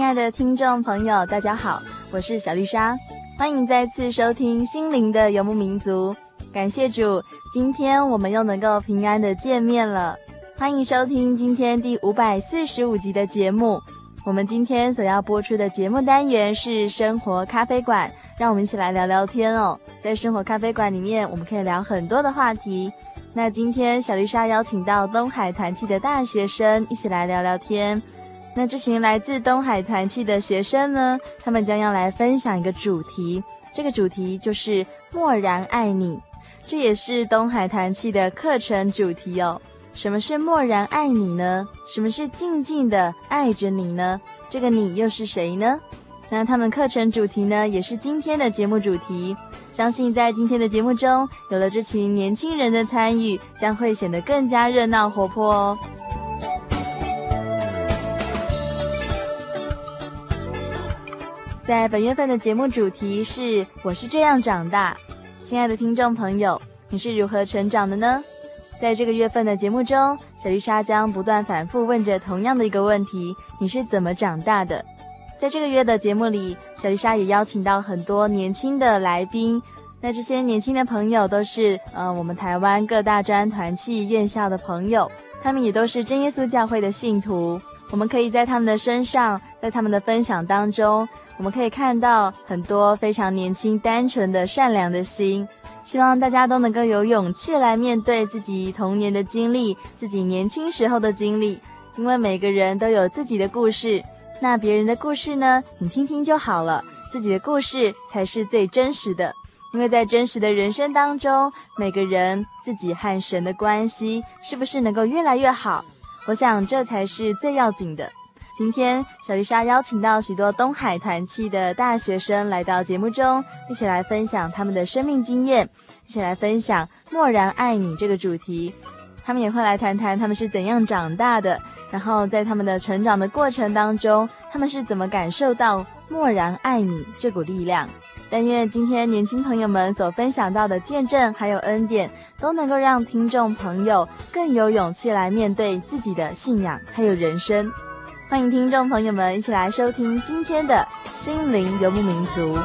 亲爱的听众朋友，大家好，我是小丽莎，欢迎再次收听《心灵的游牧民族》。感谢主，今天我们又能够平安的见面了。欢迎收听今天第五百四十五集的节目。我们今天所要播出的节目单元是生活咖啡馆，让我们一起来聊聊天哦。在生活咖啡馆里面，我们可以聊很多的话题。那今天小丽莎邀请到东海团契的大学生一起来聊聊天。那这群来自东海团契的学生呢，他们将要来分享一个主题，这个主题就是“默然爱你”，这也是东海团契的课程主题哦。什么是默然爱你呢？什么是静静的爱着你呢？这个你又是谁呢？那他们课程主题呢，也是今天的节目主题。相信在今天的节目中，有了这群年轻人的参与，将会显得更加热闹活泼哦。在本月份的节目主题是“我是这样长大”，亲爱的听众朋友，你是如何成长的呢？在这个月份的节目中，小丽莎将不断反复问着同样的一个问题：你是怎么长大的？在这个月的节目里，小丽莎也邀请到很多年轻的来宾，那这些年轻的朋友都是呃我们台湾各大专团契院校的朋友，他们也都是真耶稣教会的信徒。我们可以在他们的身上，在他们的分享当中。我们可以看到很多非常年轻、单纯的、善良的心。希望大家都能够有勇气来面对自己童年的经历，自己年轻时候的经历。因为每个人都有自己的故事，那别人的故事呢？你听听就好了。自己的故事才是最真实的，因为在真实的人生当中，每个人自己和神的关系是不是能够越来越好？我想这才是最要紧的。今天，小丽莎邀请到许多东海团契的大学生来到节目中，一起来分享他们的生命经验，一起来分享“默然爱你”这个主题。他们也会来谈谈他们是怎样长大的，然后在他们的成长的过程当中，他们是怎么感受到“默然爱你”这股力量。但愿今天年轻朋友们所分享到的见证还有恩典，都能够让听众朋友更有勇气来面对自己的信仰还有人生。欢迎听众朋友们一起来收听今天的《心灵游牧民族》。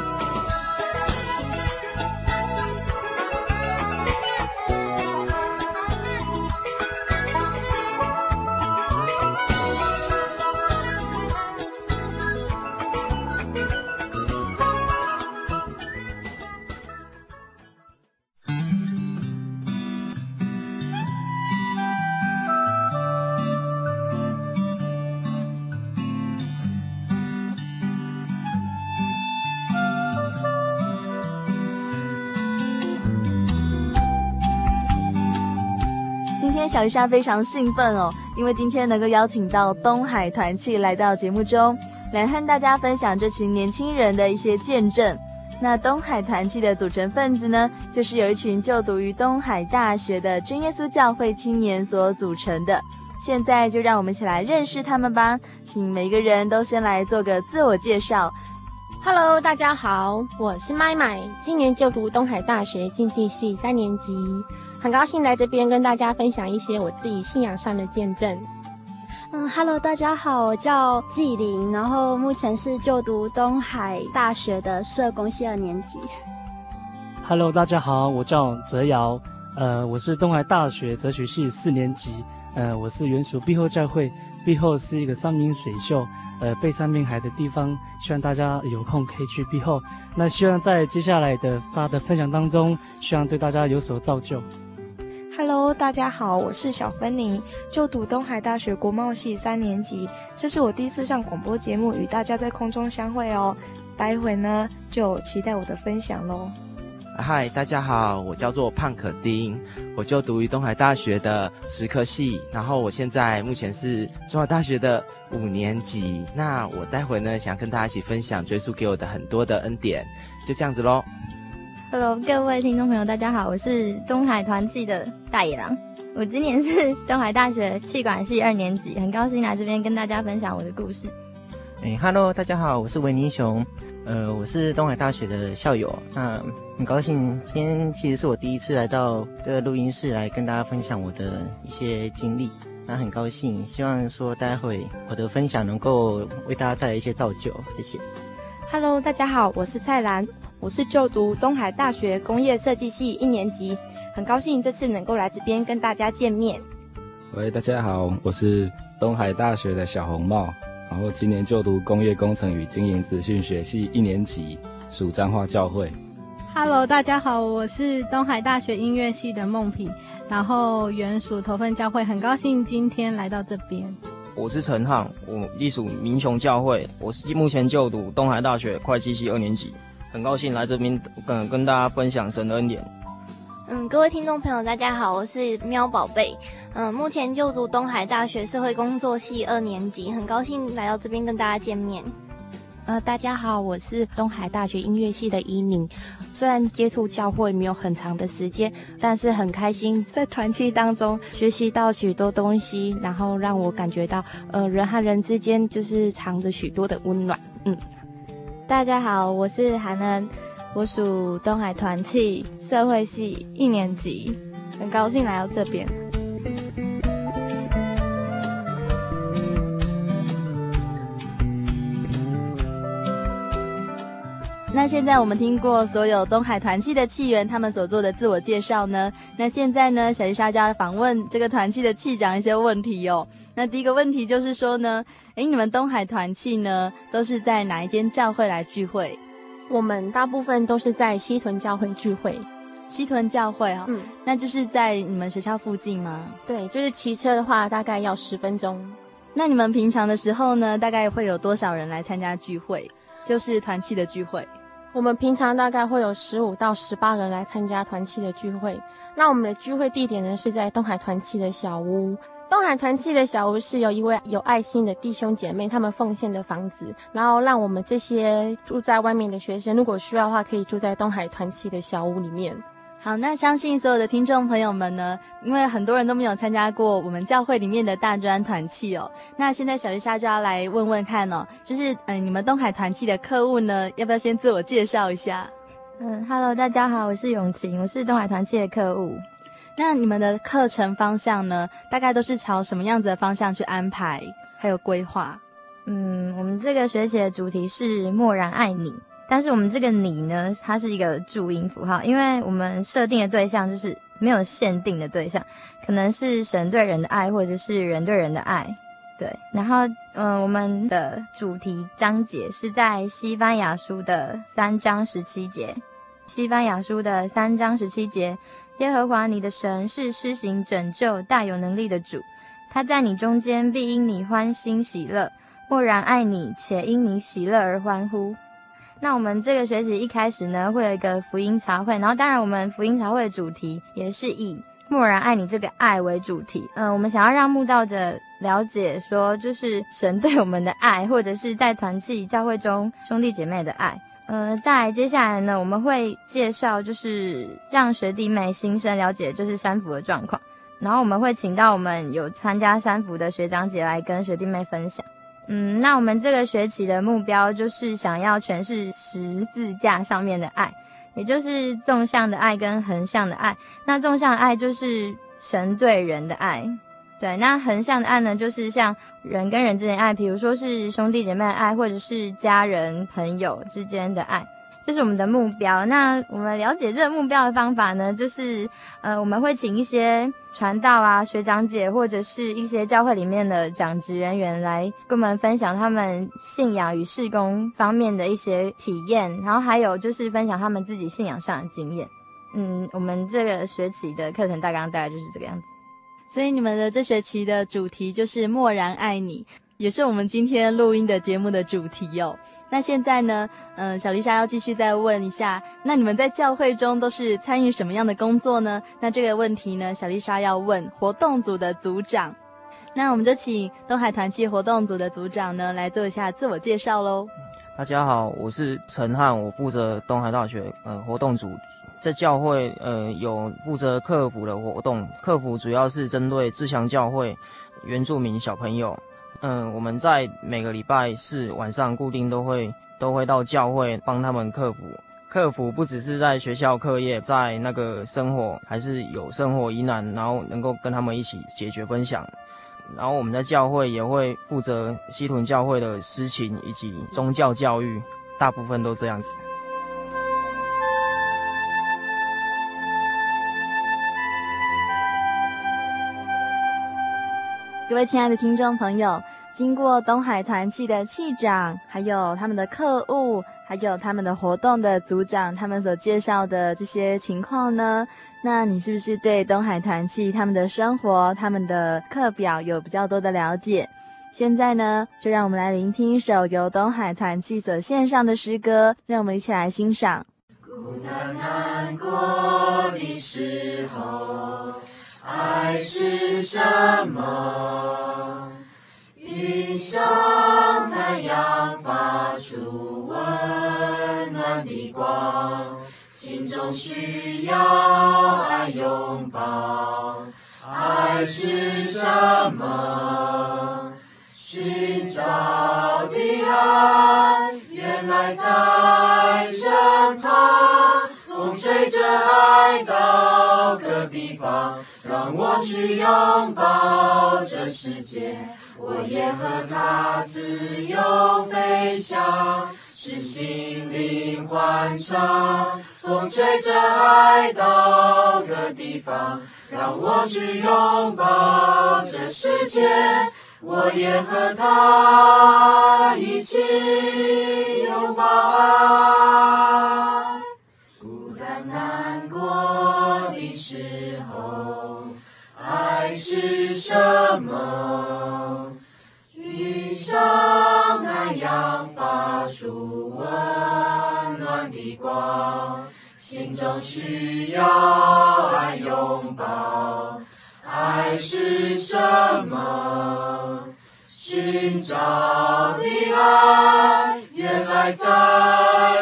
莎非常兴奋哦，因为今天能够邀请到东海团契来到节目中，来和大家分享这群年轻人的一些见证。那东海团契的组成分子呢，就是有一群就读于东海大学的真耶稣教会青年所组成的。现在就让我们一起来认识他们吧，请每个人都先来做个自我介绍。Hello，大家好，我是麦麦，今年就读东海大学经济系三年级，很高兴来这边跟大家分享一些我自己信仰上的见证。嗯，Hello，大家好，我叫纪玲，然后目前是就读东海大学的社工系二年级。Hello，大家好，我叫泽尧，呃，我是东海大学哲学系四年级，呃，我是原属碧后教会，碧后是一个山明水秀。呃，背山面海的地方，希望大家有空可以去碧后。那希望在接下来的大家的分享当中，希望对大家有所造就。Hello，大家好，我是小芬妮，就读东海大学国贸系三年级。这是我第一次上广播节目，与大家在空中相会哦。待会呢，就期待我的分享喽。嗨，大家好，我叫做胖可丁，我就读于东海大学的食科系，然后我现在目前是中华大学的五年级。那我待会呢，想跟大家一起分享追溯给我的很多的恩典，就这样子喽。Hello，各位听众朋友，大家好，我是东海团契的大野狼，我今年是东海大学气管系二年级，很高兴来这边跟大家分享我的故事。哎，Hello，大家好，我是维尼熊。呃，我是东海大学的校友，那很高兴今天其实是我第一次来到这个录音室来跟大家分享我的一些经历，那很高兴，希望说待会我的分享能够为大家带来一些造就，谢谢。Hello，大家好，我是蔡兰，我是就读东海大学工业设计系一年级，很高兴这次能够来这边跟大家见面。喂，大家好，我是东海大学的小红帽。然后今年就读工业工程与经营资讯学系一年级，属彰化教会。Hello，大家好，我是东海大学音乐系的梦萍，然后原属头份教会，很高兴今天来到这边。我是陈汉，我隶属民雄教会，我是目前就读东海大学会计系二年级，很高兴来这边跟跟大家分享神的恩典。嗯，各位听众朋友，大家好，我是喵宝贝。嗯，目前就读东海大学社会工作系二年级，很高兴来到这边跟大家见面。呃，大家好，我是东海大学音乐系的伊宁。虽然接触教会没有很长的时间，但是很开心在团契当中学习到许多东西，然后让我感觉到，呃，人和人之间就是藏着许多的温暖。嗯，大家好，我是韩恩。我属东海团契社会系一年级，很高兴来到这边。那现在我们听过所有东海团契的契员他们所做的自我介绍呢，那现在呢，小丽莎就要访问这个团契的契长一些问题哦。那第一个问题就是说呢，诶，你们东海团契呢都是在哪一间教会来聚会？我们大部分都是在西屯教会聚会，西屯教会哈、哦，嗯，那就是在你们学校附近吗？对，就是骑车的话大概要十分钟。那你们平常的时候呢，大概会有多少人来参加聚会？就是团契的聚会。我们平常大概会有十五到十八人来参加团契的聚会。那我们的聚会地点呢，是在东海团契的小屋。东海团契的小屋是由一位有爱心的弟兄姐妹他们奉献的房子，然后让我们这些住在外面的学生，如果需要的话，可以住在东海团契的小屋里面。好，那相信所有的听众朋友们呢，因为很多人都没有参加过我们教会里面的大专团契哦。那现在小丽莎就要来问问看哦，就是嗯、呃，你们东海团契的客务呢，要不要先自我介绍一下？嗯，Hello，大家好，我是永晴，我是东海团契的客务。那你们的课程方向呢？大概都是朝什么样子的方向去安排，还有规划？嗯，我们这个学期的主题是默然爱你，但是我们这个你呢，它是一个注音符号，因为我们设定的对象就是没有限定的对象，可能是神对人的爱，或者是人对人的爱。对，然后嗯，我们的主题章节是在西班牙书的三章十七节，西班牙书的三章十七节。耶和华你的神是施行拯救、大有能力的主，他在你中间必因你欢欣喜乐，默然爱你，且因你喜乐而欢呼。那我们这个学期一开始呢，会有一个福音茶会，然后当然我们福音茶会的主题也是以默然爱你这个爱为主题。嗯、呃，我们想要让慕道者了解说，就是神对我们的爱，或者是在团契教会中兄弟姐妹的爱。呃，在接下来呢，我们会介绍，就是让学弟妹新生了解，就是三福的状况。然后我们会请到我们有参加三福的学长姐来跟学弟妹分享。嗯，那我们这个学期的目标就是想要诠释十字架上面的爱，也就是纵向的爱跟横向的爱。那纵向的爱就是神对人的爱，对。那横向的爱呢，就是像人跟人之间的爱，比如说是兄弟姐妹的爱，或者是家人朋友之间的爱。这是我们的目标。那我们了解这个目标的方法呢，就是呃，我们会请一些传道啊、学长姐或者是一些教会里面的讲职人员来跟我们分享他们信仰与事工方面的一些体验，然后还有就是分享他们自己信仰上的经验。嗯，我们这个学期的课程大纲大概就是这个样子。所以你们的这学期的主题就是默然爱你。也是我们今天录音的节目的主题哦。那现在呢，嗯、小丽莎要继续再问一下，那你们在教会中都是参与什么样的工作呢？那这个问题呢，小丽莎要问活动组的组长。那我们就请东海团契活动组的组长呢来做一下自我介绍喽。大家好，我是陈汉，我负责东海大学呃活动组，在教会呃有负责课辅的活动，课辅主要是针对志强教会原住民小朋友。嗯，我们在每个礼拜四晚上固定都会都会到教会帮他们克服。克服不只是在学校课业，在那个生活还是有生活疑难，然后能够跟他们一起解决分享。然后我们在教会也会负责西屯教会的诗情以及宗教教育，大部分都这样子。各位亲爱的听众朋友，经过东海团契的气长，还有他们的客务，还有他们的活动的组长，他们所介绍的这些情况呢，那你是不是对东海团契他们的生活、他们的课表有比较多的了解？现在呢，就让我们来聆听一首由东海团契所献上的诗歌，让我们一起来欣赏。孤单难过的时候。爱是什么？云像太阳发出温暖的光，心中需要爱拥抱。爱是什么？寻找的爱，原来在身旁，风吹着爱到各地方。让我去拥抱这世界，我也和它自由飞翔，使心灵欢畅。风吹着爱到各地方，让我去拥抱这世界，我也和它一起拥抱爱。是什么？云上太阳发出温暖的光，心中需要爱拥抱。爱是什么？寻找的爱，原来在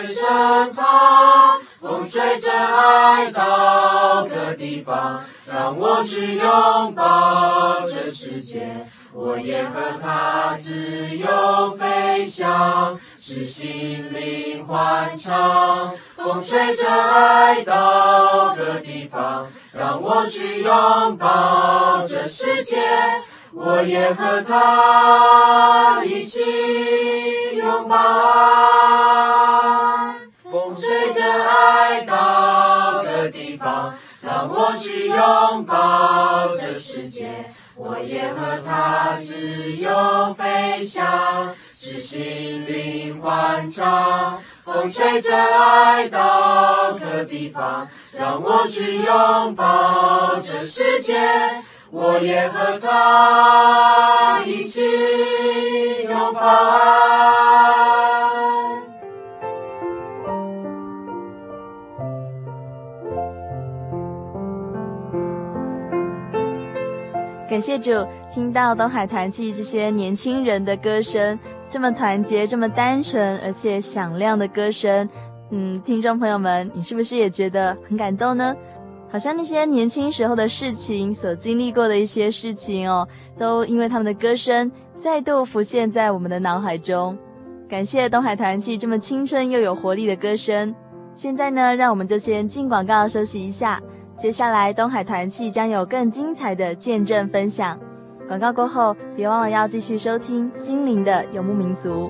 身旁。风吹着爱到各地方。让我去拥抱这世界，我也和它自由飞翔，使心灵欢畅。风吹着爱到各地方，让我去拥抱这世界，我也和它一起拥抱。风吹着爱到各地方。让我去拥抱这世界，我也和它自由飞翔，使心灵欢畅。风吹着爱到各地方，让我去拥抱这世界，我也和它一起拥抱爱。感谢主，听到东海团契这些年轻人的歌声，这么团结、这么单纯而且响亮的歌声，嗯，听众朋友们，你是不是也觉得很感动呢？好像那些年轻时候的事情，所经历过的一些事情哦，都因为他们的歌声再度浮现在我们的脑海中。感谢东海团契这么青春又有活力的歌声。现在呢，让我们就先进广告休息一下。接下来，东海团契将有更精彩的见证分享。广告过后，别忘了要继续收听《心灵的游牧民族》。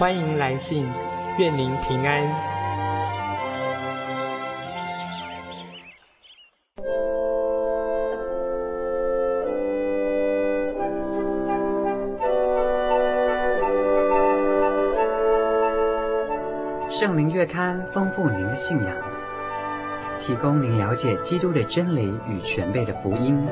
欢迎来信，愿您平安。圣灵月刊丰富您的信仰，提供您了解基督的真理与全备的福音。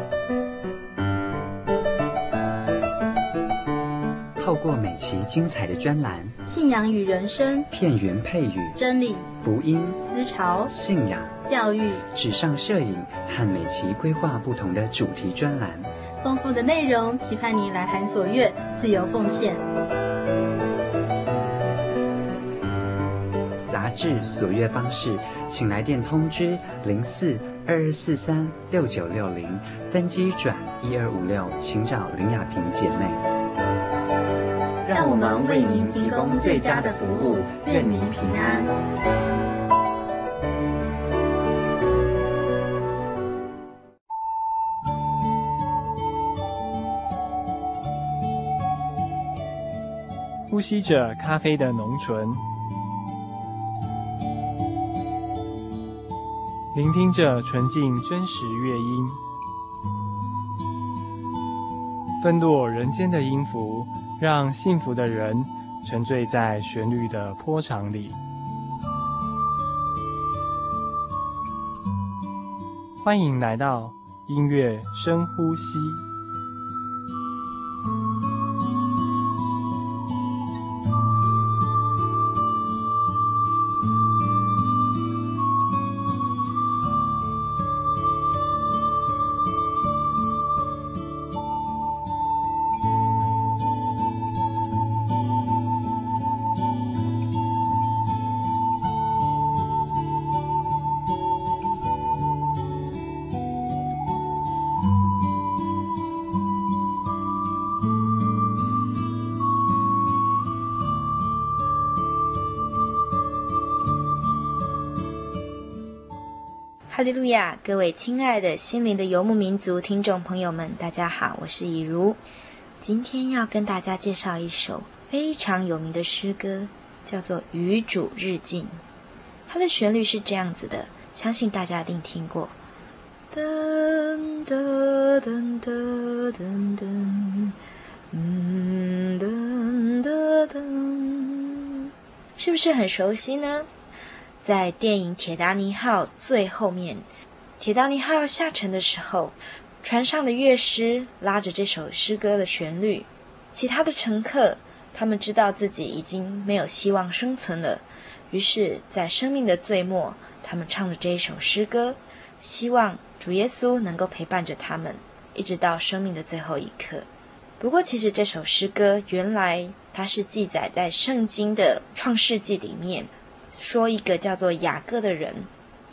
透过每期精彩的专栏，信仰与人生，片源配语，真理、福音、思潮、信仰、教育、纸上摄影和每期规划不同的主题专栏，丰富的内容，期盼你来函所阅，自由奉献。杂志所阅方式，请来电通知零四二二四三六九六零，分机转一二五六，请找林雅萍姐妹。让我们为您提供最佳的服务，愿您平安。呼吸着咖啡的浓醇，聆听着纯净真实乐音，纷落人间的音符。让幸福的人沉醉在旋律的波长里。欢迎来到音乐深呼吸。利路亚！各位亲爱的心灵的游牧民族听众朋友们，大家好，我是以如。今天要跟大家介绍一首非常有名的诗歌，叫做《与主日进》。它的旋律是这样子的，相信大家一定听过。噔噔噔噔噔噔，噔噔噔，是不是很熟悉呢？在电影《铁达尼号》最后面，铁达尼号下沉的时候，船上的乐师拉着这首诗歌的旋律，其他的乘客他们知道自己已经没有希望生存了，于是，在生命的最末，他们唱着这一首诗歌，希望主耶稣能够陪伴着他们，一直到生命的最后一刻。不过，其实这首诗歌原来它是记载在圣经的创世纪里面。说一个叫做雅各的人，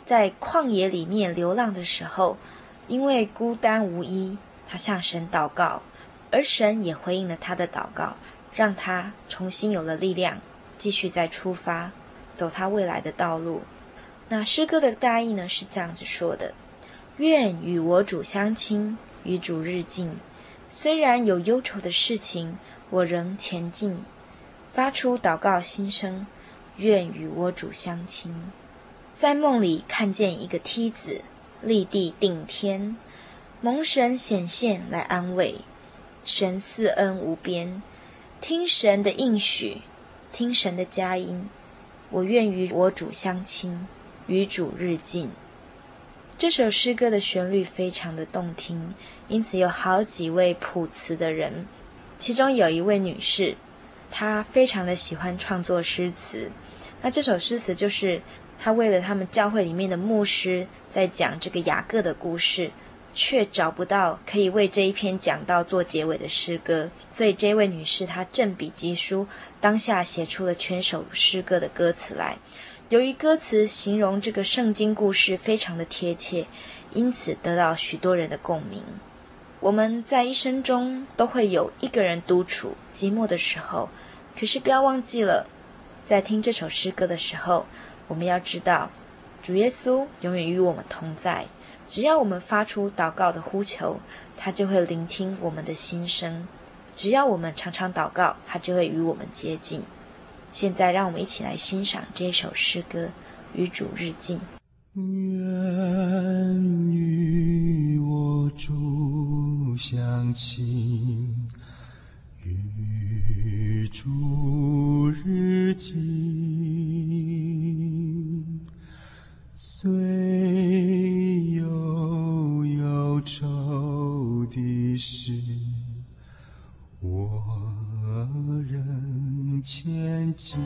在旷野里面流浪的时候，因为孤单无依，他向神祷告，而神也回应了他的祷告，让他重新有了力量，继续再出发，走他未来的道路。那诗歌的大意呢，是这样子说的：愿与我主相亲，与主日进。虽然有忧愁的事情，我仍前进，发出祷告心声。愿与我主相亲。在梦里看见一个梯子，立地顶天，蒙神显现来安慰，神赐恩无边，听神的应许，听神的佳音，我愿与我主相亲，与主日进。这首诗歌的旋律非常的动听，因此有好几位谱词的人，其中有一位女士，她非常的喜欢创作诗词。那这首诗词就是她为了他们教会里面的牧师在讲这个雅各的故事，却找不到可以为这一篇讲道做结尾的诗歌，所以这位女士她振笔疾书，当下写出了全首诗歌的歌词来。由于歌词形容这个圣经故事非常的贴切，因此得到许多人的共鸣。我们在一生中都会有一个人独处寂寞的时候，可是不要忘记了，在听这首诗歌的时候，我们要知道，主耶稣永远与我们同在。只要我们发出祷告的呼求，他就会聆听我们的心声；只要我们常常祷告，他就会与我们接近。现在，让我们一起来欣赏这首诗歌《与主日进》。愿与我主相亲，与主日进，虽有忧愁的事，我仍前进，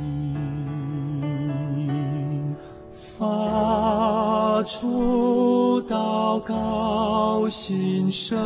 发出祷告心声，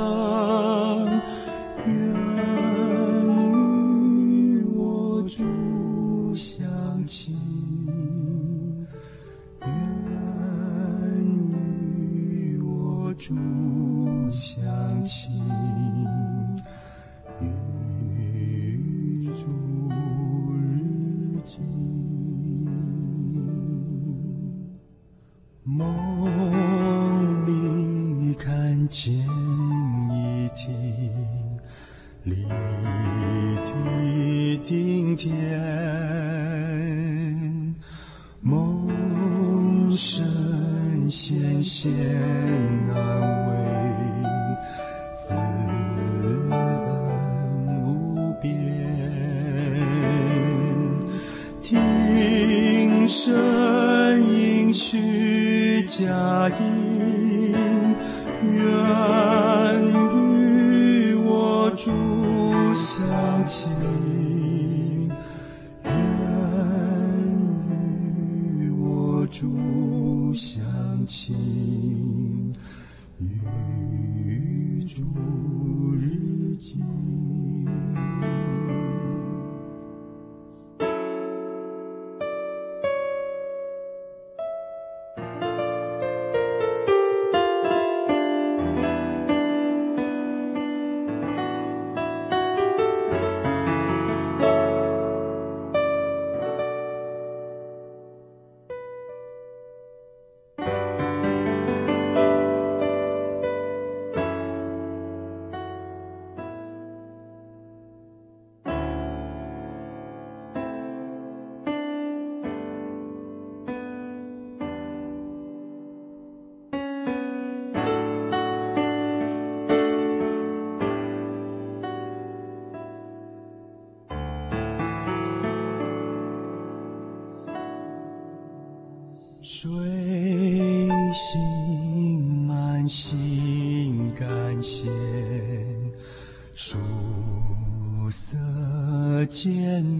睡醒满心感谢，树色间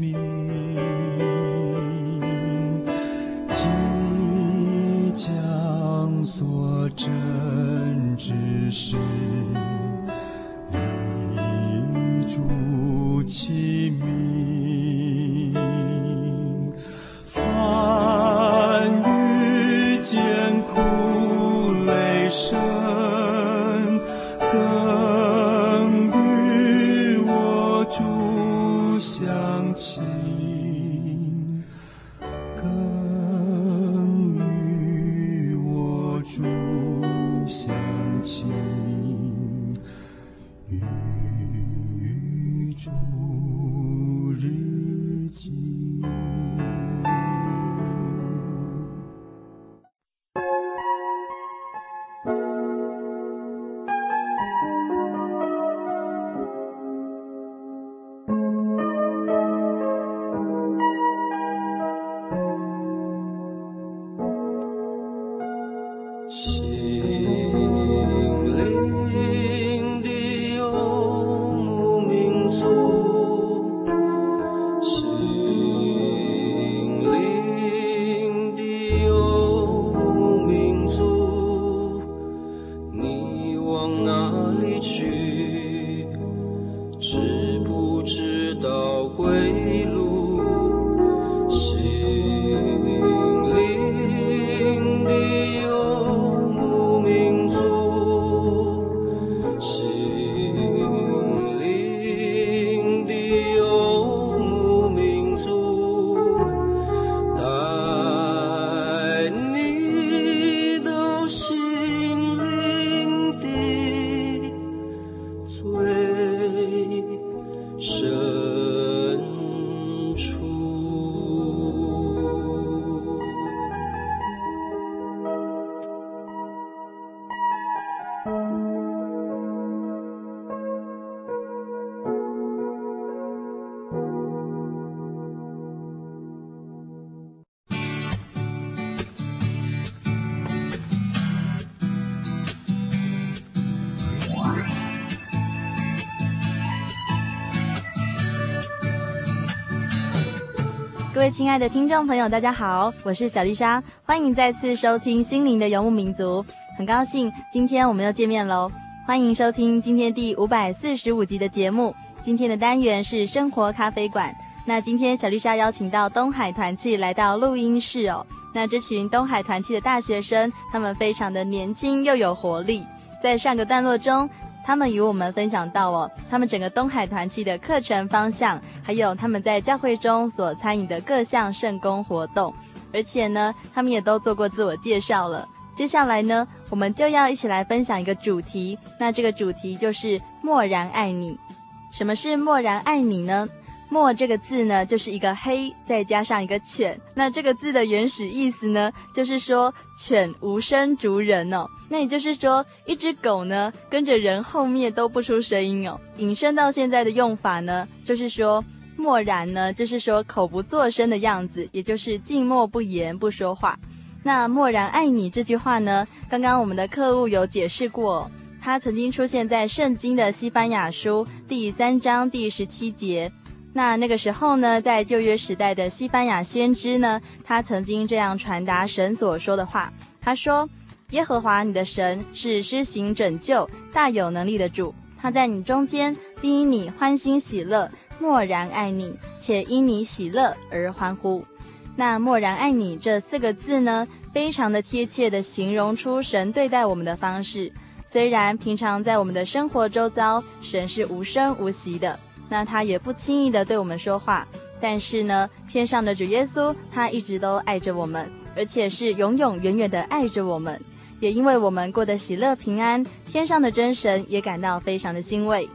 亲爱的听众朋友，大家好，我是小丽莎，欢迎再次收听《心灵的游牧民族》。很高兴今天我们又见面喽，欢迎收听今天第五百四十五集的节目。今天的单元是生活咖啡馆。那今天小丽莎邀请到东海团契来到录音室哦。那这群东海团契的大学生，他们非常的年轻又有活力。在上个段落中，他们与我们分享到哦，他们整个东海团契的课程方向，还有他们在教会中所参与的各项圣工活动，而且呢，他们也都做过自我介绍了。接下来呢，我们就要一起来分享一个主题，那这个主题就是默然爱你。什么是默然爱你呢？默这个字呢，就是一个黑再加上一个犬。那这个字的原始意思呢，就是说犬无声逐人哦。那也就是说，一只狗呢跟着人后面都不出声音哦。引申到现在的用法呢，就是说默然呢，就是说口不作声的样子，也就是静默不言不说话。那默然爱你这句话呢，刚刚我们的课务有解释过哦，它曾经出现在圣经的西班牙书第三章第十七节。那那个时候呢，在旧约时代的西班牙先知呢，他曾经这样传达神所说的话。他说：“耶和华你的神是施行拯救、大有能力的主，他在你中间必因你欢欣喜乐，默然爱你，且因你喜乐而欢呼。”那“默然爱你”这四个字呢，非常的贴切的形容出神对待我们的方式。虽然平常在我们的生活周遭，神是无声无息的。那他也不轻易地对我们说话，但是呢，天上的主耶稣他一直都爱着我们，而且是永永远远地爱着我们。也因为我们过得喜乐平安，天上的真神也感到非常的欣慰。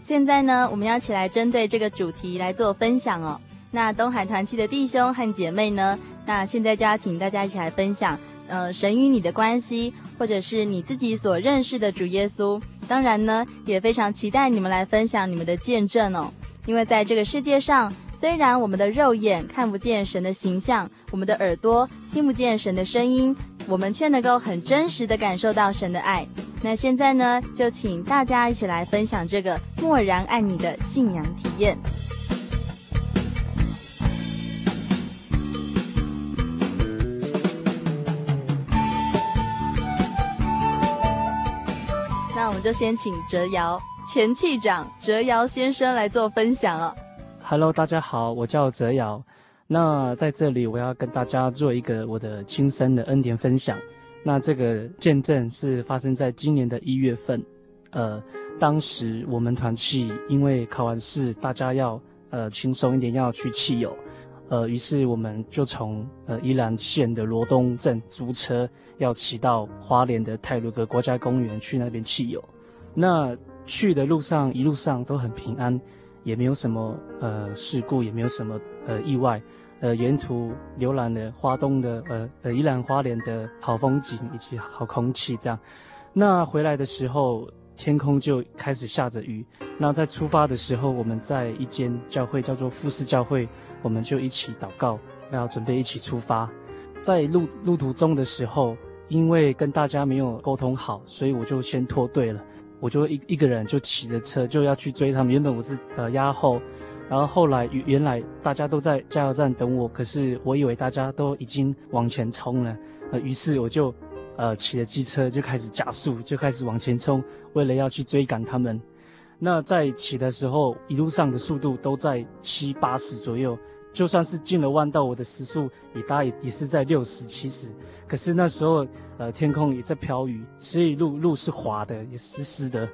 现在呢，我们要起来针对这个主题来做分享哦。那东海团契的弟兄和姐妹呢，那现在就要请大家一起来分享，呃，神与你的关系，或者是你自己所认识的主耶稣。当然呢，也非常期待你们来分享你们的见证哦。因为在这个世界上，虽然我们的肉眼看不见神的形象，我们的耳朵听不见神的声音，我们却能够很真实的感受到神的爱。那现在呢，就请大家一起来分享这个默然爱你的信仰体验。那我们就先请哲尧前气长哲尧先生来做分享哦。Hello，大家好，我叫哲尧。那在这里，我要跟大家做一个我的亲身的恩典分享。那这个见证是发生在今年的一月份。呃，当时我们团契因为考完试，大家要呃轻松一点，要去汽油。呃，于是我们就从呃宜兰县的罗东镇租车，要骑到花莲的泰鲁阁国家公园去那边汽油。那去的路上一路上都很平安，也没有什么呃事故，也没有什么呃意外。呃，沿途浏览了花东的呃呃宜兰花莲的好风景以及好空气，这样。那回来的时候，天空就开始下着雨。那在出发的时候，我们在一间教会叫做富士教会，我们就一起祷告，要准备一起出发。在路路途中的时候，因为跟大家没有沟通好，所以我就先脱队了。我就一一个人就骑着车就要去追他们。原本我是呃压后，然后后来原来大家都在加油站等我，可是我以为大家都已经往前冲了，呃，于是我就呃骑着机车就开始加速，就开始往前冲，为了要去追赶他们。那在骑的时候，一路上的速度都在七八十左右，就算是进了弯道，我的时速也大也也是在六十七十。可是那时候，呃，天空也在飘雨，所以路路是滑的，也湿湿的。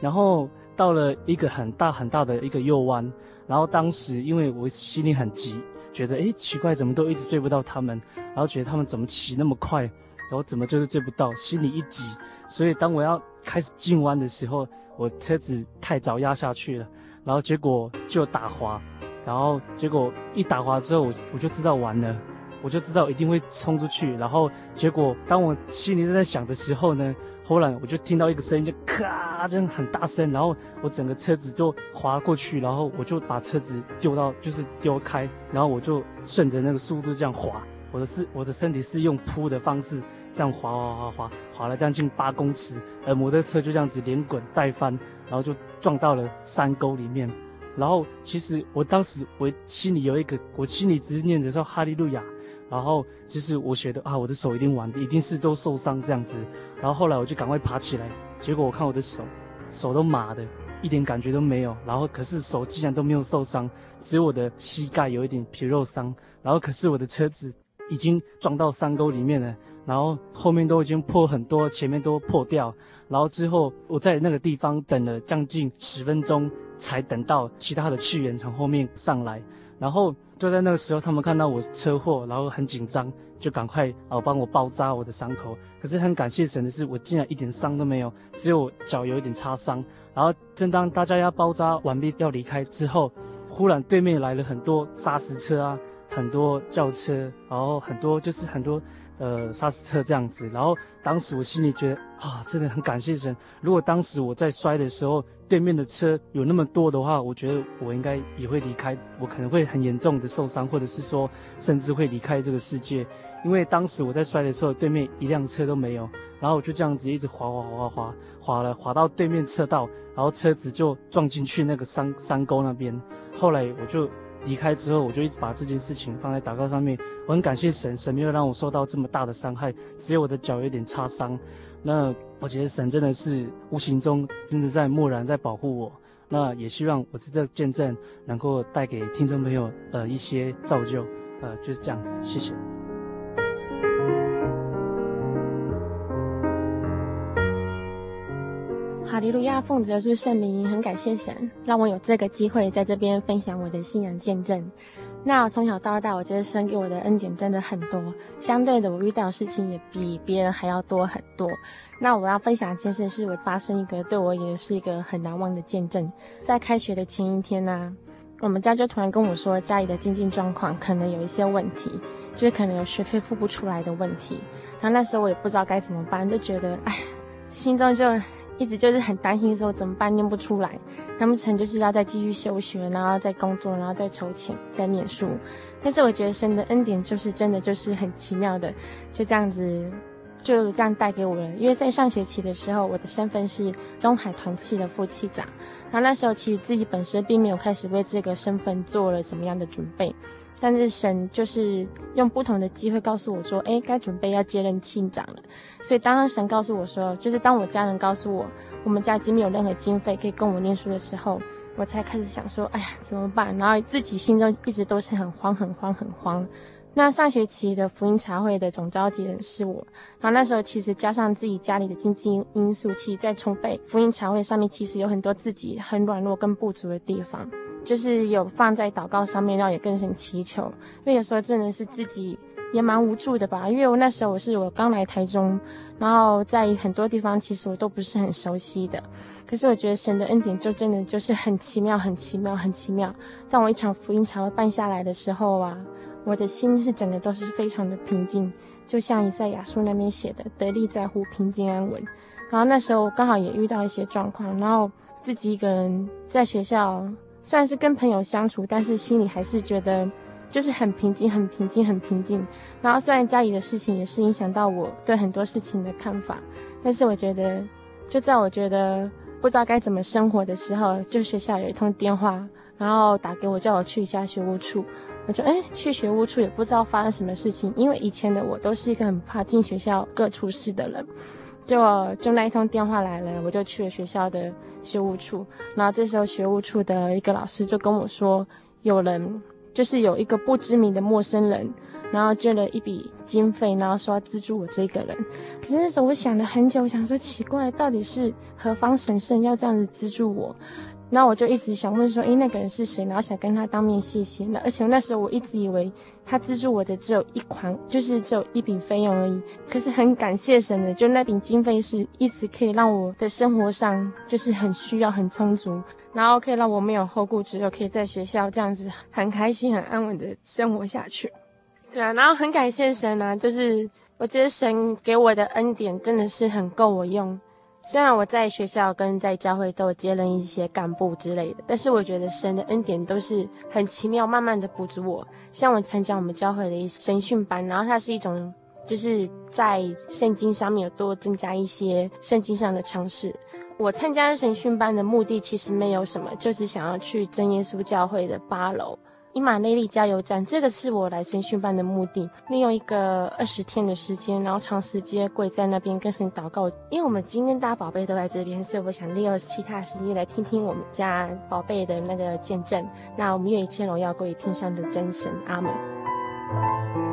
然后到了一个很大很大的一个右弯，然后当时因为我心里很急，觉得诶奇怪，怎么都一直追不到他们，然后觉得他们怎么骑那么快，我怎么就是追不到，心里一急。所以当我要开始进弯的时候，我车子太早压下去了，然后结果就打滑，然后结果一打滑之后，我我就知道完了，我就知道一定会冲出去，然后结果当我心里正在想的时候呢，忽然我就听到一个声音，就咔，这样很大声，然后我整个车子就滑过去，然后我就把车子丢到，就是丢开，然后我就顺着那个速度这样滑，我的是我的身体是用扑的方式。这样滑滑滑滑滑了将近八公尺，而，摩托车就这样子连滚带翻，然后就撞到了山沟里面。然后其实我当时我心里有一个，我心里只是念着说哈利路亚。然后其实我觉得啊，我的手一定完，一定是都受伤这样子。然后后来我就赶快爬起来，结果我看我的手，手都麻的，一点感觉都没有。然后可是手竟然都没有受伤，只有我的膝盖有一点皮肉伤。然后可是我的车子已经撞到山沟里面了。然后后面都已经破很多，前面都破掉。然后之后我在那个地方等了将近十分钟，才等到其他的气源从后面上来。然后就在那个时候，他们看到我车祸，然后很紧张，就赶快啊帮我包扎我的伤口。可是很感谢神的是，我竟然一点伤都没有，只有脚有一点擦伤。然后正当大家要包扎完毕要离开之后，忽然对面来了很多砂石车啊，很多轿车，然后很多就是很多。呃，沙石车这样子，然后当时我心里觉得啊，真的很感谢神。如果当时我在摔的时候，对面的车有那么多的话，我觉得我应该也会离开，我可能会很严重的受伤，或者是说甚至会离开这个世界。因为当时我在摔的时候，对面一辆车都没有，然后我就这样子一直滑滑滑滑滑，滑了滑到对面车道，然后车子就撞进去那个山山沟那边。后来我就。离开之后，我就一直把这件事情放在祷告上面。我很感谢神，神没有让我受到这么大的伤害，只有我的脚有点擦伤。那我觉得神真的是无形中真的在默然在保护我。那也希望我这个见证能够带给听众朋友呃一些造就，呃就是这样子。谢谢。哈利路亚，奉主耶稣圣名，很感谢神让我有这个机会在这边分享我的信仰见证。那从小到大，我觉得神给我的恩典真的很多，相对的，我遇到的事情也比别人还要多很多。那我要分享一件事，是我发生一个对我也是一个很难忘的见证。在开学的前一天呢、我们家就突然跟我说，家里的经济状况可能有一些问题，就是可能有学费付不出来的问题。然后那时候我也不知道该怎么办，就觉得哎，心中就。一直就是很担心，说怎么办，念不出来。难不成就是要再继续休学，然后再工作，然后再筹钱，再念书？但是我觉得神的恩典就是真的就是很奇妙的，就这样子就这样带给我了。因为在上学期的时候，我的身份是东海团契的副契长，然后那时候其实自己本身并没有开始为这个身份做了什么样的准备。但是神就是用不同的机会告诉我说，诶，该准备要接任庆长了。所以当神告诉我说，就是当我家人告诉我，我们家已经没有任何经费可以供我念书的时候，我才开始想说，哎呀，怎么办？然后自己心中一直都是很慌、很慌、很慌。那上学期的福音茶会的总召集人是我，然后那时候其实加上自己家里的经济因素，其实在筹备福音茶会上面，其实有很多自己很软弱跟不足的地方。就是有放在祷告上面，然后也跟神祈求，因为有时候真的是自己也蛮无助的吧。因为我那时候我是我刚来台中，然后在很多地方其实我都不是很熟悉的。可是我觉得神的恩典就真的就是很奇妙，很奇妙，很奇妙。当我一场福音潮办下来的时候啊，我的心是整个都是非常的平静，就像以赛亚书那边写的“得力在乎平静安稳”。然后那时候我刚好也遇到一些状况，然后自己一个人在学校。虽然是跟朋友相处，但是心里还是觉得就是很平静，很平静，很平静。然后虽然家里的事情也是影响到我对很多事情的看法，但是我觉得，就在我觉得不知道该怎么生活的时候，就学校有一通电话，然后打给我叫我去一下学务处。我就哎去学务处也不知道发生什么事情，因为以前的我都是一个很怕进学校各处事的人。就就那一通电话来了，我就去了学校的学务处。然后这时候学务处的一个老师就跟我说，有人就是有一个不知名的陌生人，然后捐了一笔经费，然后说要资助我这个人。可是那时候我想了很久，我想说奇怪，到底是何方神圣要这样子资助我？那我就一直想问说，诶，那个人是谁？然后想跟他当面谢谢。那而且那时候我一直以为他资助我的只有一款，就是只有一笔费用而已。可是很感谢神的，就那笔经费是一直可以让我的生活上就是很需要、很充足，然后可以让我没有后顾之忧，可以在学校这样子很开心、很安稳的生活下去。对啊，然后很感谢神啊，就是我觉得神给我的恩典真的是很够我用。虽然我在学校跟在教会都有接任一些干部之类的，但是我觉得神的恩典都是很奇妙，慢慢的补足我。像我参加我们教会的一些神训班，然后它是一种就是在圣经上面有多增加一些圣经上的常识。我参加神训班的目的其实没有什么，就是想要去真耶稣教会的八楼。伊马内利加油站，这个是我来神训班的目的。利用一个二十天的时间，然后长时间跪在那边跟神祷告。因为我们今天大家宝贝都在这边，所以我想利用其他时间来听听我们家宝贝的那个见证。那我们愿意谦荣耀归于天上的真神，阿门。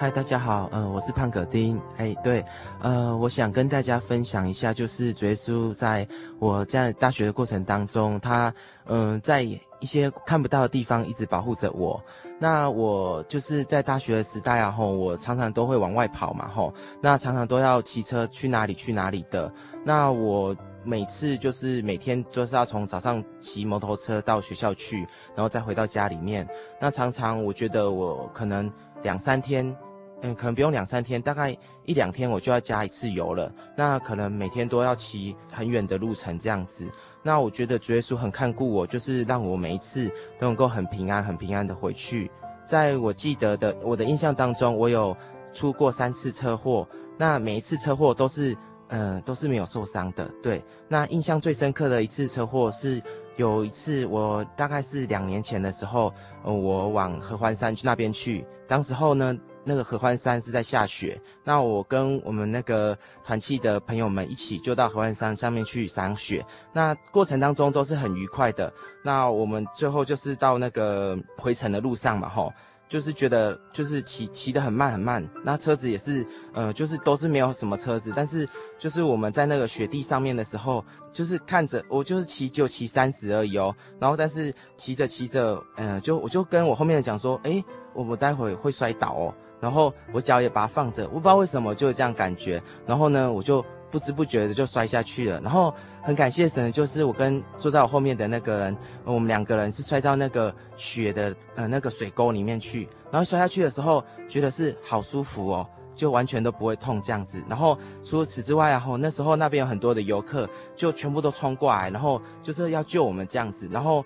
嗨，大家好，呃，我是胖可丁。哎，对，呃，我想跟大家分享一下，就是主耶稣在我在大学的过程当中，他嗯、在一些看不到的地方一直保护着我。那我就是在大学的时代啊，吼，我常常都会往外跑嘛，吼，那常常都要骑车去哪里去哪里的。那我每次就是每天都是要从早上骑摩托车到学校去，然后再回到家里面。那常常我觉得我可能两三天。嗯，可能不用两三天，大概一两天我就要加一次油了。那可能每天都要骑很远的路程这样子。那我觉得主耶稣很看顾我，就是让我每一次都能够很平安、很平安的回去。在我记得的我的印象当中，我有出过三次车祸。那每一次车祸都是，嗯、都是没有受伤的。对，那印象最深刻的一次车祸是有一次我大概是两年前的时候，我往合欢山去那边去，当时候呢。那个合欢山是在下雪，那我跟我们那个团契的朋友们一起就到合欢山上面去赏雪，那过程当中都是很愉快的。那我们最后就是到那个回程的路上嘛，吼，就是觉得就是骑骑得很慢很慢，那车子也是，呃，就是都是没有什么车子，但是就是我们在那个雪地上面的时候，就是看着我就是骑就骑三十而已哦，然后但是骑着骑着，嗯、呃，就我就跟我后面的讲说，诶，我我待会会摔倒哦。然后我脚也把它放着，我不知道为什么就有这样感觉。然后呢，我就不知不觉的就摔下去了。然后很感谢神，就是我跟坐在我后面的那个人，我们两个人是摔到那个雪的呃那个水沟里面去。然后摔下去的时候，觉得是好舒服哦。就完全都不会痛这样子，然后除此之外，然后那时候那边有很多的游客，就全部都冲过来，然后就是要救我们这样子，然后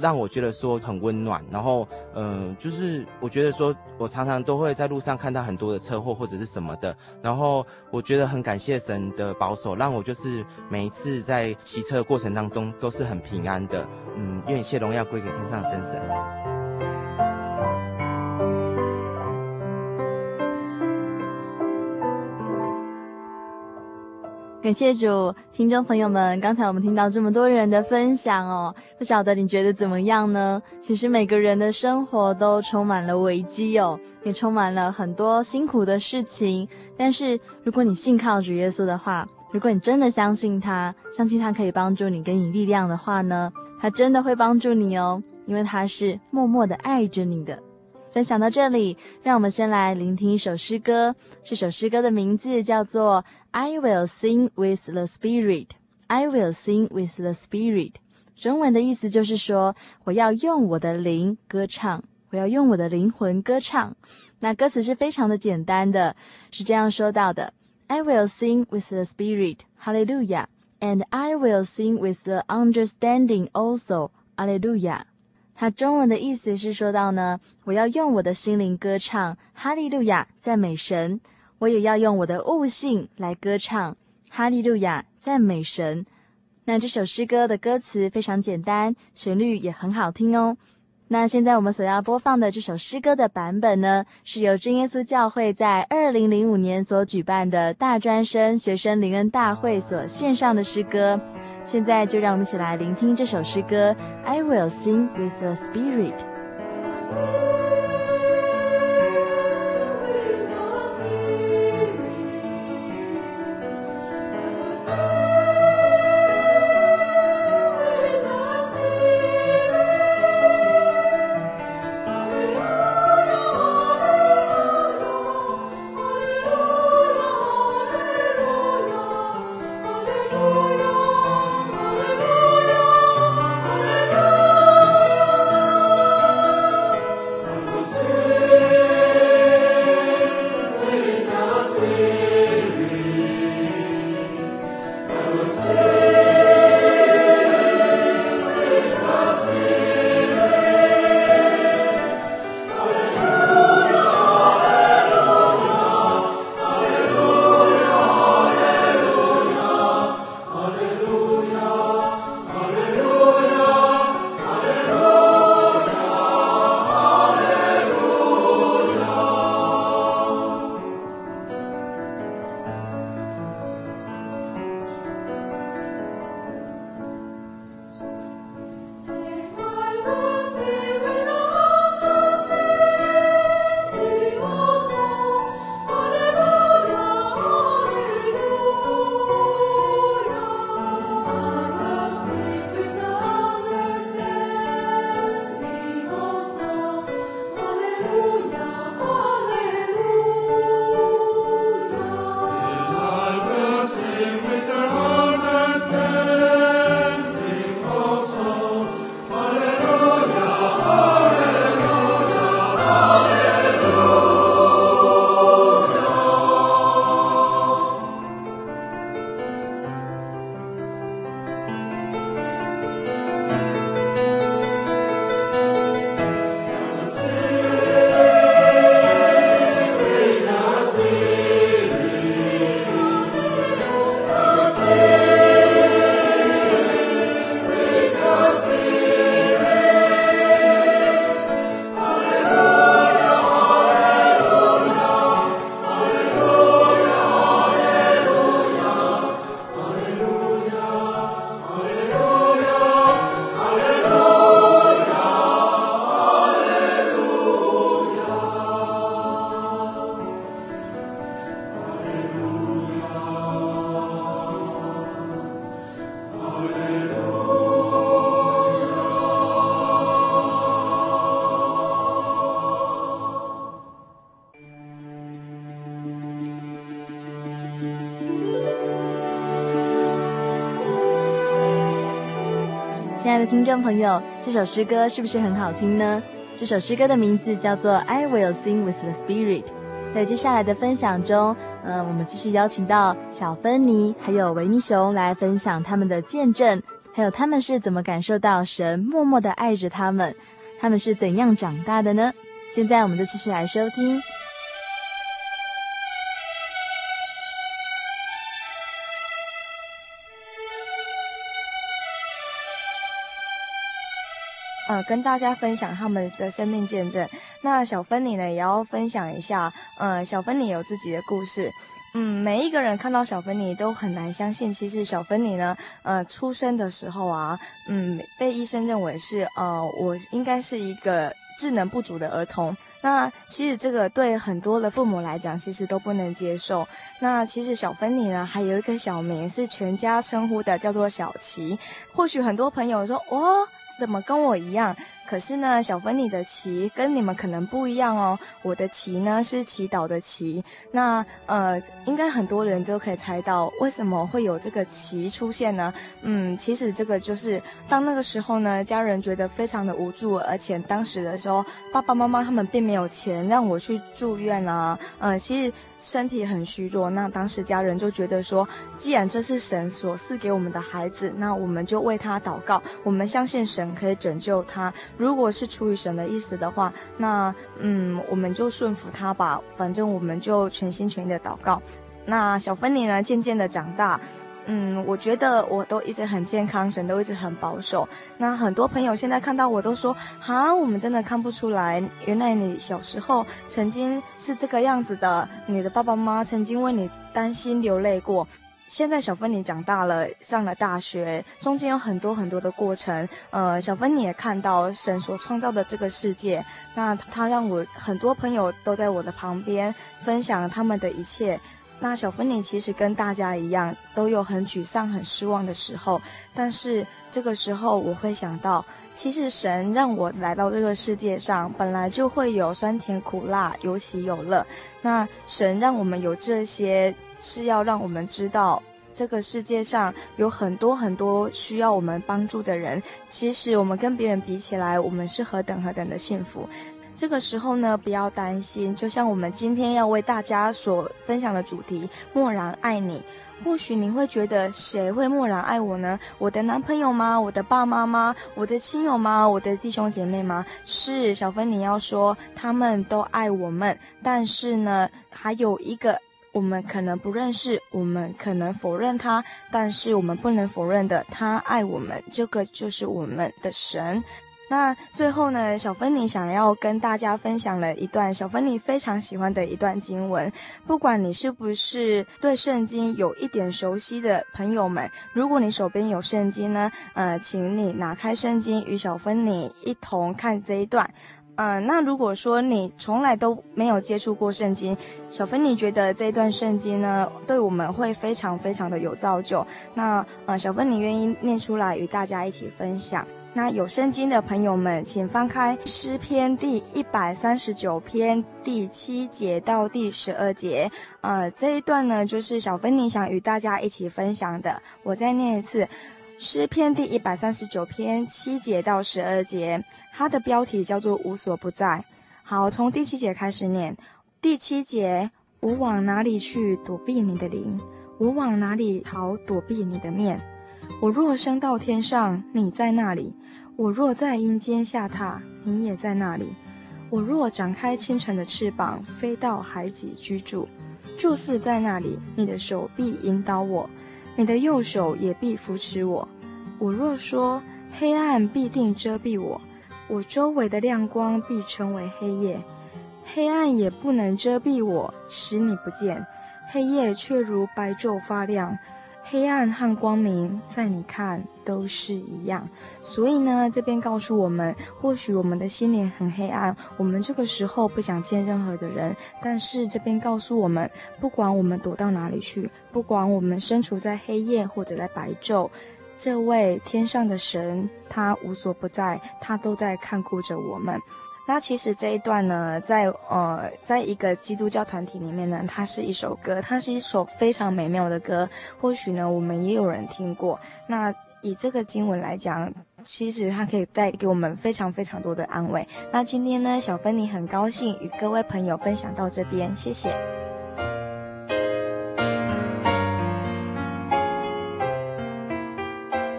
让我觉得说很温暖，然后嗯、就是我觉得说我常常都会在路上看到很多的车祸或者是什么的，然后我觉得很感谢神的保守，让我就是每一次在骑车的过程当中都是很平安的，嗯，愿一切荣耀归给天上真神。感谢主，听众朋友们，刚才我们听到这么多人的分享哦，不晓得你觉得怎么样呢？其实每个人的生活都充满了危机哦，也充满了很多辛苦的事情。但是如果你信靠主耶稣的话，如果你真的相信他，相信他可以帮助你、给你力量的话呢，他真的会帮助你哦，因为他是默默的爱着你的。分享到这里，让我们先来聆听一首诗歌。这首诗歌的名字叫做《I Will Sing with the Spirit》。I will sing with the Spirit。中文的意思就是说，我要用我的灵歌唱，我要用我的灵魂歌唱。那歌词是非常的简单的，是这样说到的：I will sing with the Spirit, Hallelujah, and I will sing with the understanding also, Hallelujah。它中文的意思是说到呢，我要用我的心灵歌唱，哈利路亚，赞美神；我也要用我的悟性来歌唱，哈利路亚，赞美神。那这首诗歌的歌词非常简单，旋律也很好听哦。那现在我们所要播放的这首诗歌的版本呢，是由真耶稣教会在二零零五年所举办的大专生学生灵恩大会所献上的诗歌。现在就让我们一起来聆听这首诗歌。I will sing with the Spirit。亲爱的听众朋友，这首诗歌是不是很好听呢？这首诗歌的名字叫做《I Will Sing with the Spirit》。在接下来的分享中，嗯、我们继续邀请到小芬妮还有维尼熊来分享他们的见证，还有他们是怎么感受到神默默的爱着他们，他们是怎样长大的呢？现在我们就继续来收听。呃，跟大家分享他们的生命见证。那小芬妮呢，也要分享一下。呃，小芬妮有自己的故事。嗯，每一个人看到小芬妮都很难相信，其实小芬妮呢，呃，出生的时候啊，嗯，被医生认为是呃，我应该是一个智能不足的儿童。那其实这个对很多的父母来讲，其实都不能接受。那其实小芬妮呢，还有一个小名是全家称呼的，叫做小琪。或许很多朋友说，哇。怎么跟我一样？可是呢，小芬妮的祈跟你们可能不一样哦。我的祈呢是祈祷的祈。那呃，应该很多人都可以猜到为什么会有这个祈出现呢？嗯，其实这个就是当那个时候呢，家人觉得非常的无助，而且当时的时候，爸爸妈妈他们并没有钱让我去住院啊。呃，其实身体很虚弱。那当时家人就觉得说，既然这是神所赐给我们的孩子，那我们就为他祷告，我们相信神可以拯救他。如果是出于神的意思的话，那嗯，我们就顺服他吧。反正我们就全心全意的祷告。那小芬妮呢，渐渐的长大，嗯，我觉得我都一直很健康，神都一直很保守。那很多朋友现在看到我都说，哈，我们真的看不出来，原来你小时候曾经是这个样子的，你的爸爸妈妈曾经为你担心流泪过。现在小芬妮长大了，上了大学，中间有很多很多的过程。呃，小芬妮也看到神所创造的这个世界，那他让我很多朋友都在我的旁边分享他们的一切。那小芬妮其实跟大家一样，都有很沮丧、很失望的时候。但是这个时候，我会想到，其实神让我来到这个世界上，本来就会有酸甜苦辣，有喜有乐。那神让我们有这些，是要让我们知道，这个世界上有很多很多需要我们帮助的人。其实我们跟别人比起来，我们是何等何等的幸福。这个时候呢，不要担心，就像我们今天要为大家所分享的主题“默然爱你”。或许你会觉得，谁会默然爱我呢？我的男朋友吗？我的爸妈吗？我的亲友吗？我的弟兄姐妹吗？是小芬，你要说他们都爱我们，但是呢，还有一个我们可能不认识，我们可能否认他，但是我们不能否认的，他爱我们，这个就是我们的神。那最后呢，小芬妮想要跟大家分享了一段小芬妮非常喜欢的一段经文。不管你是不是对圣经有一点熟悉的朋友们，如果你手边有圣经呢，呃，请你拿开圣经，与小芬妮一同看这一段。嗯、那如果说你从来都没有接触过圣经，小芬妮觉得这一段圣经呢，对我们会非常非常的有造就。那呃，小芬妮愿意念出来与大家一起分享。那有圣经的朋友们，请翻开诗篇第一百三十九篇第七节到第十二节。呃，这一段呢，就是小芬妮想与大家一起分享的。我再念一次，诗篇第一百三十九篇七节到十二节，它的标题叫做“无所不在”。好，从第七节开始念。第七节，我往哪里去躲避你的灵？我往哪里逃躲避你的面？我若升到天上，你在那里；我若在阴间下榻，你也在那里；我若展开清晨的翅膀，飞到海极居住，就是在那里，你的手臂引导我，你的右手也必扶持我。我若说黑暗必定遮蔽我，我周围的亮光必成为黑夜，黑暗也不能遮蔽我，使你不见，黑夜却如白昼发亮。黑暗和光明，在你看都是一样。所以呢，这边告诉我们，或许我们的心灵很黑暗，我们这个时候不想见任何的人。但是这边告诉我们，不管我们躲到哪里去，不管我们身处在黑夜或者在白昼，这位天上的神，他无所不在，他都在看顾着我们。那其实这一段呢，在呃，在一个基督教团体里面呢，它是一首歌，它是一首非常美妙的歌。或许呢，我们也有人听过。那以这个经文来讲，其实它可以带给我们非常非常多的安慰。那今天呢，小芬妮很高兴与各位朋友分享到这边，谢谢。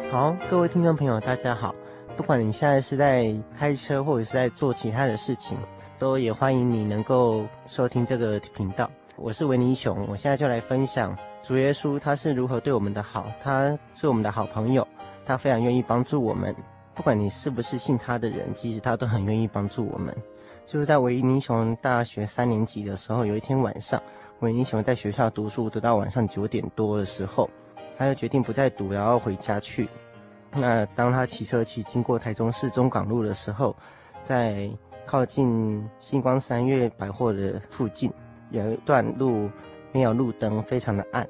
好，各位听众朋友，大家好。不管你现在是在开车，或者是在做其他的事情，都也欢迎你能够收听这个频道。我是维尼熊，我现在就来分享主耶稣他是如何对我们的好，他是我们的好朋友，他非常愿意帮助我们。不管你是不是信他的人，其实他都很愿意帮助我们。就是在维尼熊大学三年级的时候，有一天晚上，维尼熊在学校读书，读到晚上九点多的时候，他就决定不再读，然后回家去。那当他骑车骑经过台中市中港路的时候，在靠近星光三越百货的附近，有一段路没有路灯，非常的暗。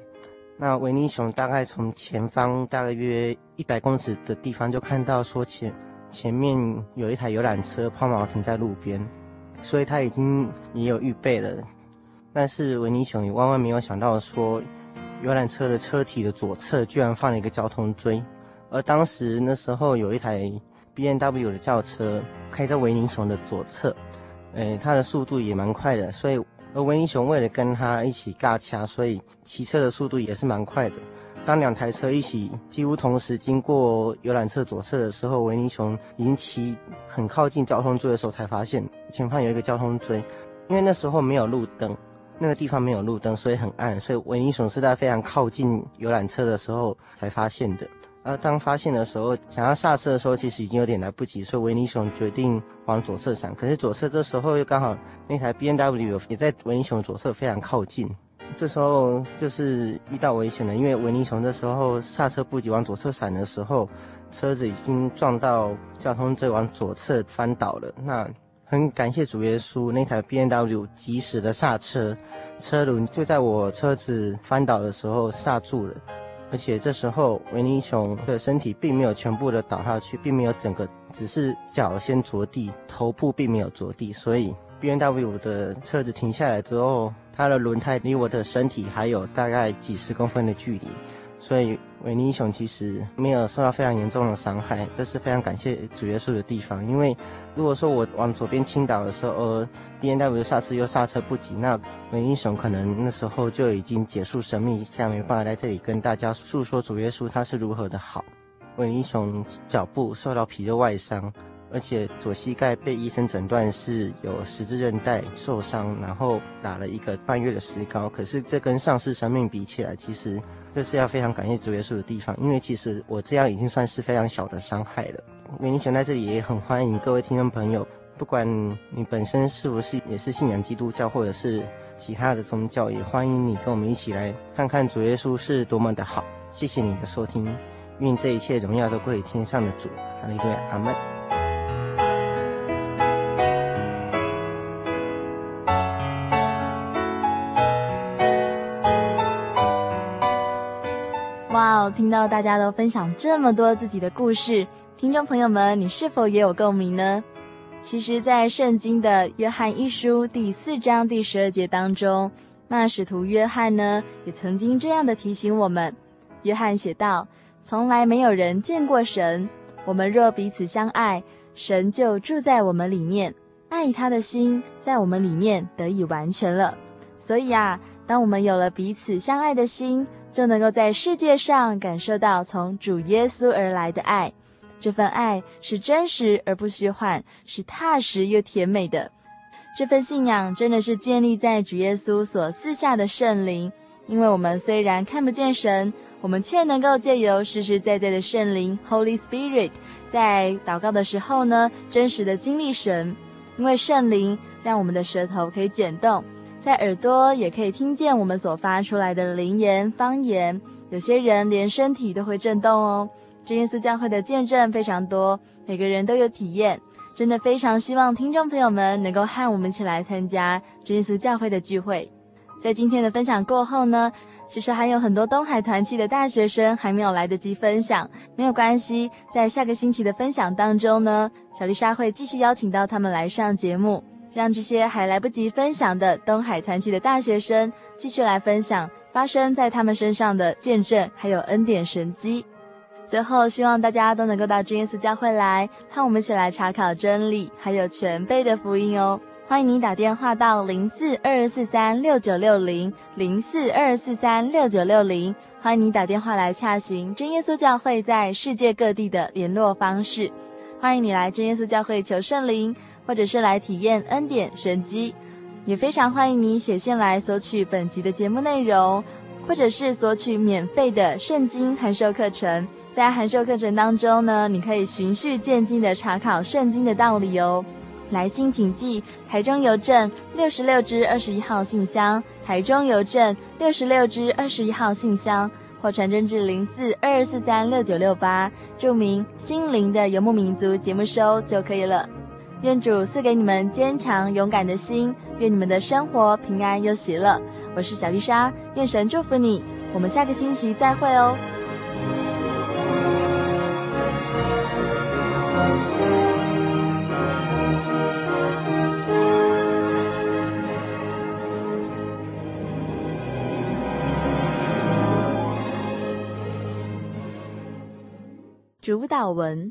那维尼熊大概从前方大约一百公尺的地方就看到说前前面有一台游览车抛锚停在路边，所以他已经也有预备了。但是维尼熊也万万没有想到说，游览车的车体的左侧居然放了一个交通锥。而当时那时候有一台 BMW 的轿车开在维尼熊的左侧，诶，它的速度也蛮快的，所以而维尼熊为了跟他一起尬掐，所以骑车的速度也是蛮快的。当两台车一起几乎同时经过游览车左侧的时候，维尼熊已经骑很靠近交通锥的时候，才发现前方有一个交通锥，因为那时候没有路灯，那个地方没有路灯，所以很暗，所以维尼熊是在非常靠近游览车的时候才发现的。而当发现的时候，想要刹车的时候，其实已经有点来不及，所以维尼熊决定往左侧闪。可是左侧这时候又刚好那台 BMW 也在维尼熊左侧非常靠近，这时候就是遇到危险了，因为维尼熊这时候刹车不及往左侧闪的时候，车子已经撞到交通锥往左侧翻倒了。那很感谢主耶稣，那台 BMW 及时的刹车，车轮就在我车子翻倒的时候刹住了。而且这时候，维尼熊的身体并没有全部的倒下去，并没有整个，只是脚先着地，头部并没有着地。所以 B N W 的车子停下来之后，它的轮胎离我的身体还有大概几十公分的距离。所以维尼熊其实没有受到非常严重的伤害，这是非常感谢主耶稣的地方。因为如果说我往左边倾倒的时候，而 BMW 刹车又刹车不及，那维尼熊可能那时候就已经结束生命，现在没办法在这里跟大家诉说主耶稣他是如何的好。维尼熊脚部受到皮肉外伤，而且左膝盖被医生诊断是有十字韧带受伤，然后打了一个半月的石膏。可是这跟丧失生命比起来，其实。这是要非常感谢主耶稣的地方，因为其实我这样已经算是非常小的伤害了。美尼熊在这里也很欢迎各位听众朋友，不管你本身是不是也是信仰基督教或者是其他的宗教，也欢迎你跟我们一起来看看主耶稣是多么的好。谢谢你的收听，愿这一切荣耀都归于天上的主。哈利路亚，阿门。听到大家都分享这么多自己的故事，听众朋友们，你是否也有共鸣呢？其实，在圣经的约翰一书第四章第十二节当中，那使徒约翰呢，也曾经这样的提醒我们。约翰写道：“从来没有人见过神，我们若彼此相爱，神就住在我们里面，爱他的心在我们里面得以完全了。所以啊，当我们有了彼此相爱的心。”就能够在世界上感受到从主耶稣而来的爱，这份爱是真实而不虚幻，是踏实又甜美的。这份信仰真的是建立在主耶稣所赐下的圣灵，因为我们虽然看不见神，我们却能够借由实实在在的圣灵 （Holy Spirit） 在祷告的时候呢，真实的经历神，因为圣灵让我们的舌头可以卷动。在耳朵也可以听见我们所发出来的灵言方言，有些人连身体都会震动哦。真耶稣教会的见证非常多，每个人都有体验，真的非常希望听众朋友们能够和我们一起来参加真耶稣教会的聚会。在今天的分享过后呢，其实还有很多东海团契的大学生还没有来得及分享，没有关系，在下个星期的分享当中呢，小丽莎会继续邀请到他们来上节目。让这些还来不及分享的东海团契的大学生继续来分享发生在他们身上的见证，还有恩典神迹。最后，希望大家都能够到真耶稣教会来，和我们一起来查考真理，还有全备的福音哦。欢迎您打电话到零四二四三六九六零零四二四三六九六零，欢迎您打电话来洽询真耶稣教会在世界各地的联络方式。欢迎你来真耶稣教会求圣灵。或者是来体验恩典神机，也非常欢迎你写信来索取本集的节目内容，或者是索取免费的圣经函授课程。在函授课程当中呢，你可以循序渐进的查考圣经的道理哦。来信请寄台中邮政六十六支二十一号信箱，台中邮政六十六支二十一号信箱，或传真至零四二二四三六九六八，注明“心灵的游牧民族”节目收就可以了。愿主赐给你们坚强勇敢的心，愿你们的生活平安又喜乐。我是小丽莎，愿神祝福你。我们下个星期再会哦。主导文。